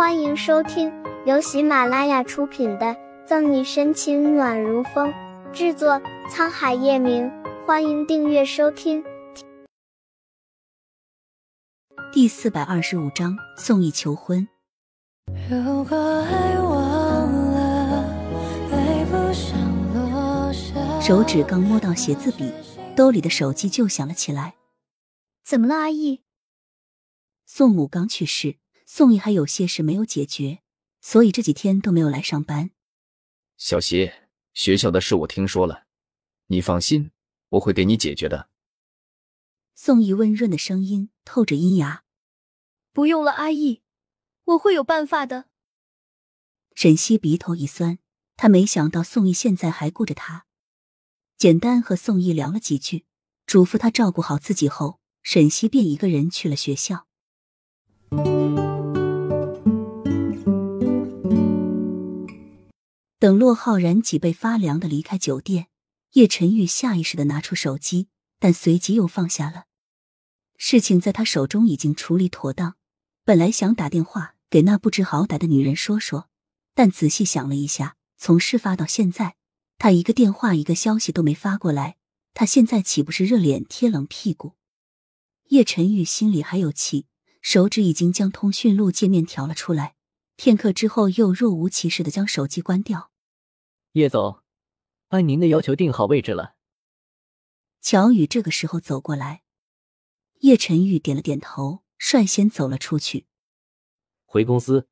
欢迎收听由喜马拉雅出品的《赠你深情暖如风》，制作沧海夜明。欢迎订阅收听。第四百二十五章：宋义求婚。如果爱忘了，爱不想落下。手指刚摸到写字笔，兜里的手机就响了起来。怎么了，阿义？宋母刚去世。宋毅还有些事没有解决，所以这几天都没有来上班。小溪，学校的事我听说了，你放心，我会给你解决的。宋毅温润的声音透着阴哑。不用了，阿义，我会有办法的。沈西鼻头一酸，他没想到宋毅现在还顾着他。简单和宋毅聊了几句，嘱咐他照顾好自己后，沈西便一个人去了学校。等骆浩然脊背发凉的离开酒店，叶晨玉下意识的拿出手机，但随即又放下了。事情在他手中已经处理妥当，本来想打电话给那不知好歹的女人说说，但仔细想了一下，从事发到现在，他一个电话一个消息都没发过来，他现在岂不是热脸贴冷屁股？叶晨玉心里还有气，手指已经将通讯录界面调了出来，片刻之后又若无其事的将手机关掉。叶总，按您的要求定好位置了。乔宇这个时候走过来，叶晨玉点了点头，率先走了出去。回公司。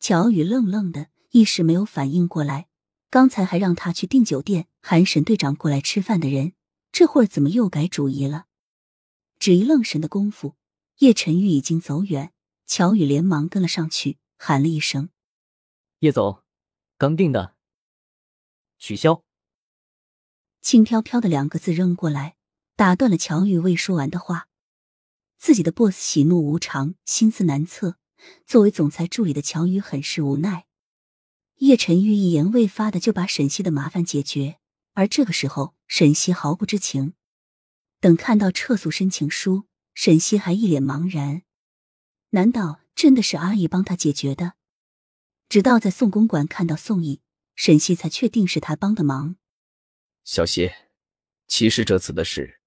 乔宇愣愣的，一时没有反应过来，刚才还让他去订酒店喊沈队长过来吃饭的人，这会儿怎么又改主意了？只一愣神的功夫，叶晨玉已经走远，乔宇连忙跟了上去，喊了一声：“叶总，刚订的。”取消。轻飘飘的两个字扔过来，打断了乔宇未说完的话。自己的 boss 喜怒无常，心思难测。作为总裁助理的乔宇很是无奈。叶晨玉一言未发的就把沈西的麻烦解决，而这个时候沈西毫不知情。等看到撤诉申请书，沈西还一脸茫然。难道真的是阿姨帮他解决的？直到在宋公馆看到宋毅。沈西才确定是他帮的忙。小溪，其实这次的事，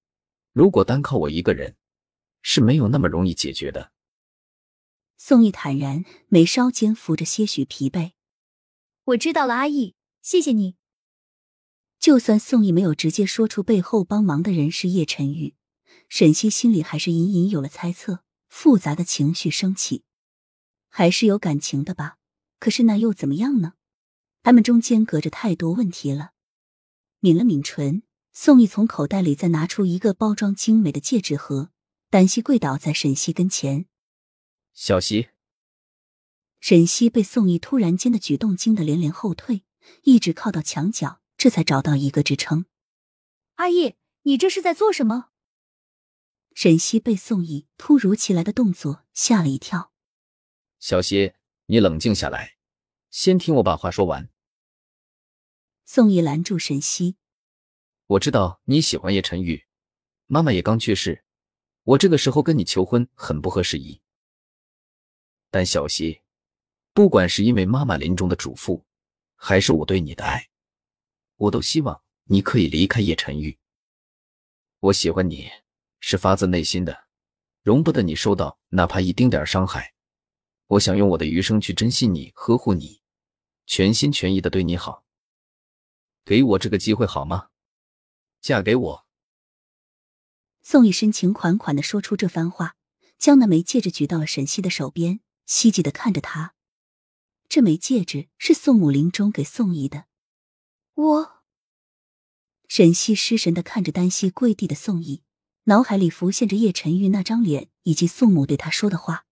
如果单靠我一个人，是没有那么容易解决的。宋毅坦然，眉梢间浮着些许疲惫。我知道了，阿义，谢谢你。就算宋毅没有直接说出背后帮忙的人是叶晨玉，沈西心里还是隐隐有了猜测，复杂的情绪升起。还是有感情的吧？可是那又怎么样呢？他们中间隔着太多问题了。抿了抿唇，宋毅从口袋里再拿出一个包装精美的戒指盒，单膝跪倒在沈西跟前。小西，沈西被宋毅突然间的举动惊得连连后退，一直靠到墙角，这才找到一个支撑。阿义，你这是在做什么？沈西被宋毅突如其来的动作吓了一跳。小西，你冷静下来。先听我把话说完。宋毅拦住沈西：“我知道你喜欢叶晨玉，妈妈也刚去世，我这个时候跟你求婚很不合时宜。但小溪，不管是因为妈妈临终的嘱咐，还是我对你的爱，我都希望你可以离开叶晨玉。我喜欢你是发自内心的，容不得你受到哪怕一丁点伤害。我想用我的余生去珍惜你，呵护你。”全心全意的对你好，给我这个机会好吗？嫁给我。宋毅深情款款的说出这番话，将那枚戒指举到了沈西的手边，希冀的看着他。这枚戒指是宋母临终给宋毅的。我。沈西失神的看着单膝跪地的宋义，脑海里浮现着叶晨玉那张脸以及宋母对他说的话。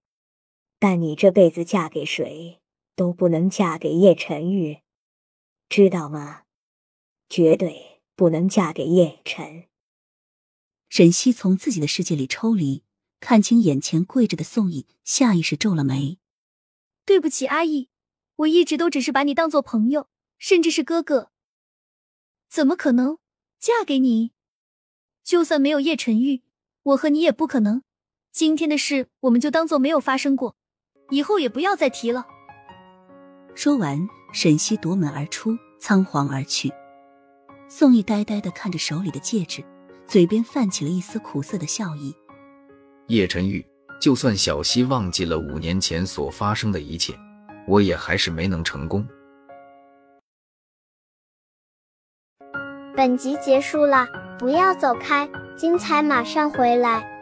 但你这辈子嫁给谁？都不能嫁给叶晨玉，知道吗？绝对不能嫁给叶晨。沈西从自己的世界里抽离，看清眼前跪着的宋毅，下意识皱了眉。对不起，阿姨，我一直都只是把你当做朋友，甚至是哥哥。怎么可能嫁给你？就算没有叶晨玉，我和你也不可能。今天的事，我们就当做没有发生过。以后也不要再提了。说完，沈西夺门而出，仓皇而去。宋毅呆呆的看着手里的戒指，嘴边泛起了一丝苦涩的笑意。叶晨玉，就算小溪忘记了五年前所发生的一切，我也还是没能成功。本集结束了，不要走开，精彩马上回来。